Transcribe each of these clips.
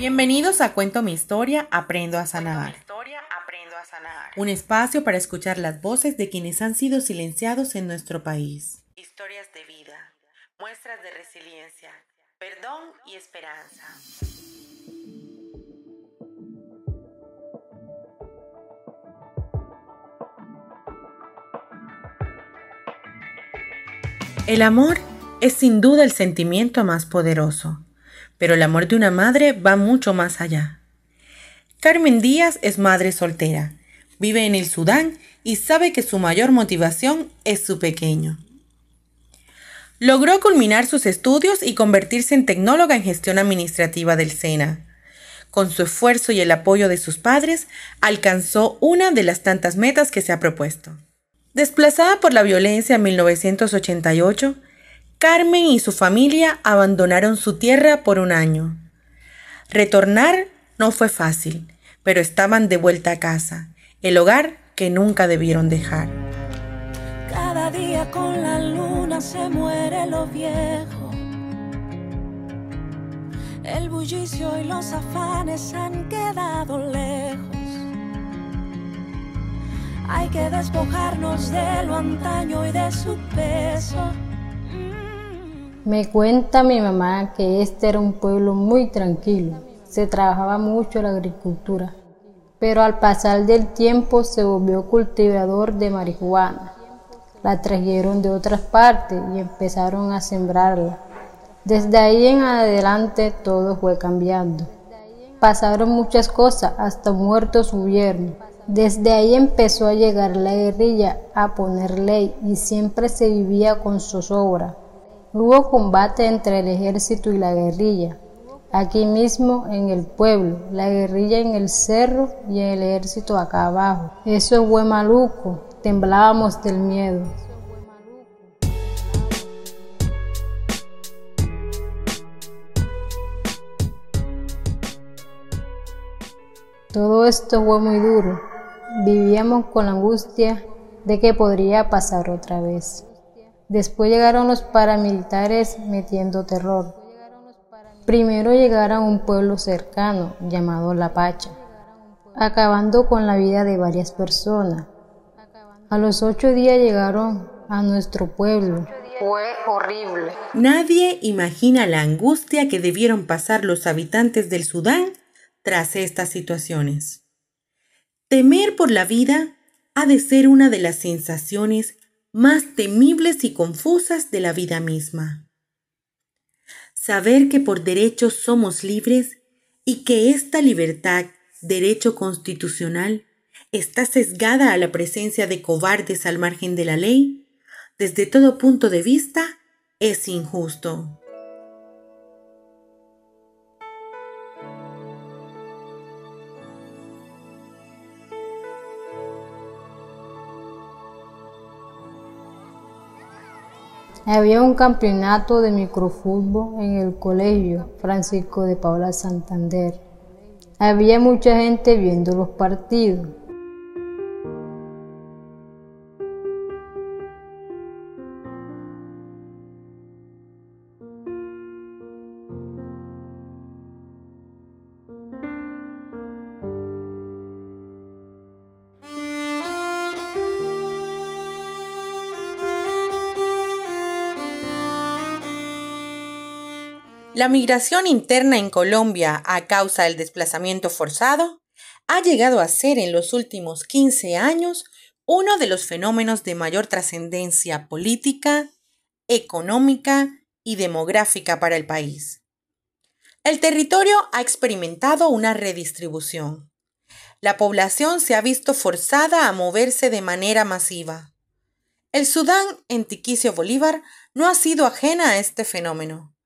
Bienvenidos a Cuento mi historia, aprendo a sanar. Un espacio para escuchar las voces de quienes han sido silenciados en nuestro país. Historias de vida, muestras de resiliencia, perdón y esperanza. El amor es sin duda el sentimiento más poderoso, pero el amor de una madre va mucho más allá. Carmen Díaz es madre soltera, vive en el Sudán y sabe que su mayor motivación es su pequeño. Logró culminar sus estudios y convertirse en tecnóloga en gestión administrativa del SENA. Con su esfuerzo y el apoyo de sus padres, alcanzó una de las tantas metas que se ha propuesto. Desplazada por la violencia en 1988, Carmen y su familia abandonaron su tierra por un año. Retornar no fue fácil, pero estaban de vuelta a casa, el hogar que nunca debieron dejar. Cada día con la luna se muere lo viejo. El bullicio y los afanes han quedado lejos. Hay que despojarnos de lo antaño y de su peso. Me cuenta mi mamá que este era un pueblo muy tranquilo. Se trabajaba mucho la agricultura, pero al pasar del tiempo se volvió cultivador de marihuana. La trajeron de otras partes y empezaron a sembrarla. Desde ahí en adelante todo fue cambiando. Pasaron muchas cosas, hasta muertos hubieron. Desde ahí empezó a llegar la guerrilla a poner ley y siempre se vivía con zozobra. Hubo combate entre el ejército y la guerrilla. Aquí mismo en el pueblo, la guerrilla en el cerro y el ejército acá abajo. Eso fue maluco, temblábamos del miedo. Todo esto fue muy duro, Vivíamos con la angustia de que podría pasar otra vez. Después llegaron los paramilitares metiendo terror. Primero llegaron a un pueblo cercano llamado La Pacha, acabando con la vida de varias personas. A los ocho días llegaron a nuestro pueblo. Fue horrible. Nadie imagina la angustia que debieron pasar los habitantes del Sudán tras estas situaciones. Temer por la vida ha de ser una de las sensaciones más temibles y confusas de la vida misma. Saber que por derecho somos libres y que esta libertad, derecho constitucional, está sesgada a la presencia de cobardes al margen de la ley, desde todo punto de vista, es injusto. Había un campeonato de microfútbol en el colegio Francisco de Paula Santander. Había mucha gente viendo los partidos. La migración interna en Colombia a causa del desplazamiento forzado ha llegado a ser en los últimos 15 años uno de los fenómenos de mayor trascendencia política, económica y demográfica para el país. El territorio ha experimentado una redistribución. La población se ha visto forzada a moverse de manera masiva. El Sudán en Tiquicio Bolívar no ha sido ajena a este fenómeno.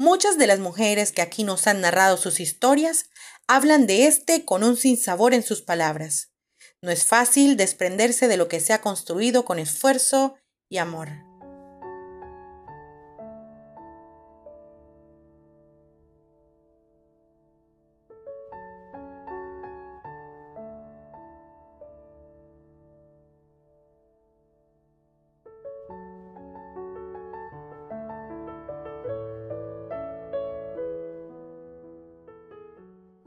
Muchas de las mujeres que aquí nos han narrado sus historias hablan de este con un sinsabor en sus palabras. No es fácil desprenderse de lo que se ha construido con esfuerzo y amor.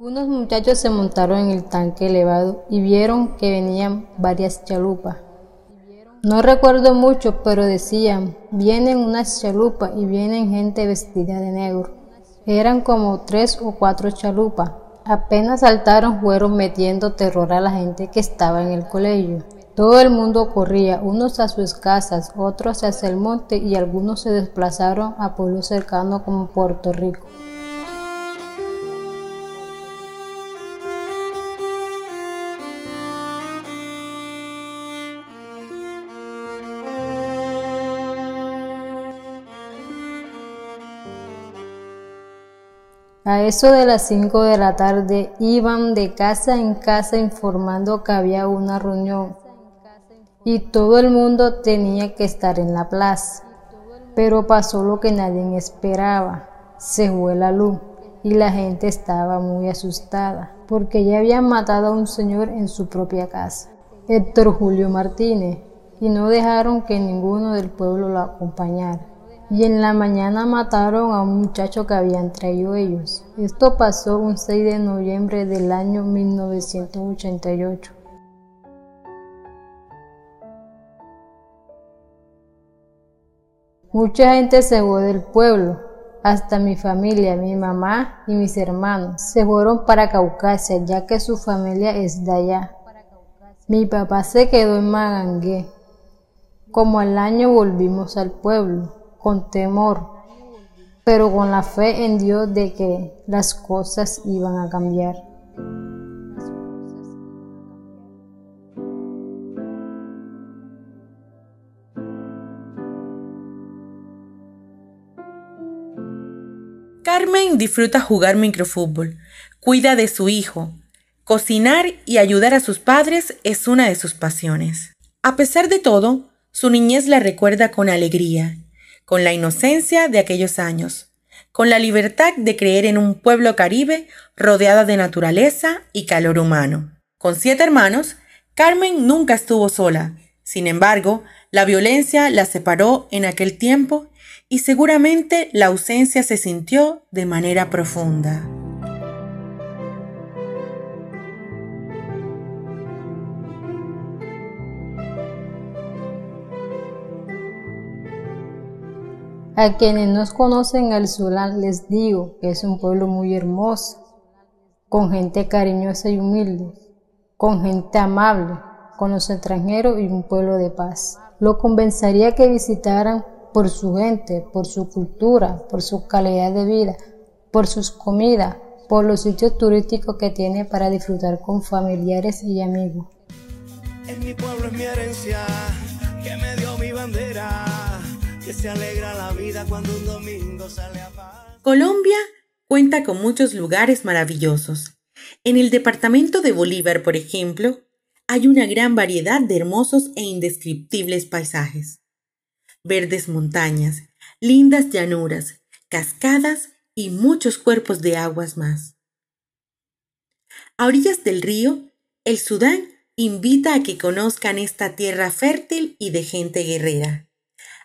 Unos muchachos se montaron en el tanque elevado y vieron que venían varias chalupas. No recuerdo mucho, pero decían, vienen unas chalupas y vienen gente vestida de negro. Eran como tres o cuatro chalupas. Apenas saltaron fueron metiendo terror a la gente que estaba en el colegio. Todo el mundo corría, unos a sus casas, otros hacia el monte y algunos se desplazaron a pueblos cercanos como Puerto Rico. A eso de las 5 de la tarde iban de casa en casa informando que había una reunión y todo el mundo tenía que estar en la plaza. Pero pasó lo que nadie esperaba. Se fue la luz y la gente estaba muy asustada porque ya habían matado a un señor en su propia casa, Héctor Julio Martínez, y no dejaron que ninguno del pueblo lo acompañara y en la mañana mataron a un muchacho que habían traído ellos. Esto pasó un 6 de noviembre del año 1988. Mucha gente se fue del pueblo, hasta mi familia, mi mamá y mis hermanos se fueron para Caucasia, ya que su familia es de allá. Mi papá se quedó en Magangué. Como al año volvimos al pueblo con temor, pero con la fe en Dios de que las cosas iban a cambiar. Carmen disfruta jugar microfútbol, cuida de su hijo. Cocinar y ayudar a sus padres es una de sus pasiones. A pesar de todo, su niñez la recuerda con alegría con la inocencia de aquellos años, con la libertad de creer en un pueblo caribe rodeado de naturaleza y calor humano. Con siete hermanos, Carmen nunca estuvo sola. Sin embargo, la violencia la separó en aquel tiempo y seguramente la ausencia se sintió de manera profunda. A quienes nos conocen al Solán les digo que es un pueblo muy hermoso, con gente cariñosa y humilde, con gente amable, con los extranjeros y un pueblo de paz. Lo convencería que visitaran por su gente, por su cultura, por su calidad de vida, por sus comidas, por los sitios turísticos que tiene para disfrutar con familiares y amigos. Mi pueblo es mi herencia, que me dio mi bandera se alegra la vida cuando un domingo sale a Colombia cuenta con muchos lugares maravillosos. En el departamento de Bolívar, por ejemplo, hay una gran variedad de hermosos e indescriptibles paisajes. Verdes montañas, lindas llanuras, cascadas y muchos cuerpos de aguas más. A orillas del río, el Sudán invita a que conozcan esta tierra fértil y de gente guerrera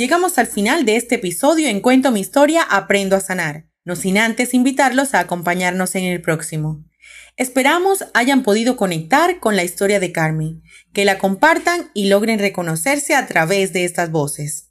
llegamos al final de este episodio en Cuento mi historia, aprendo a sanar, no sin antes invitarlos a acompañarnos en el próximo. Esperamos hayan podido conectar con la historia de Carmen, que la compartan y logren reconocerse a través de estas voces.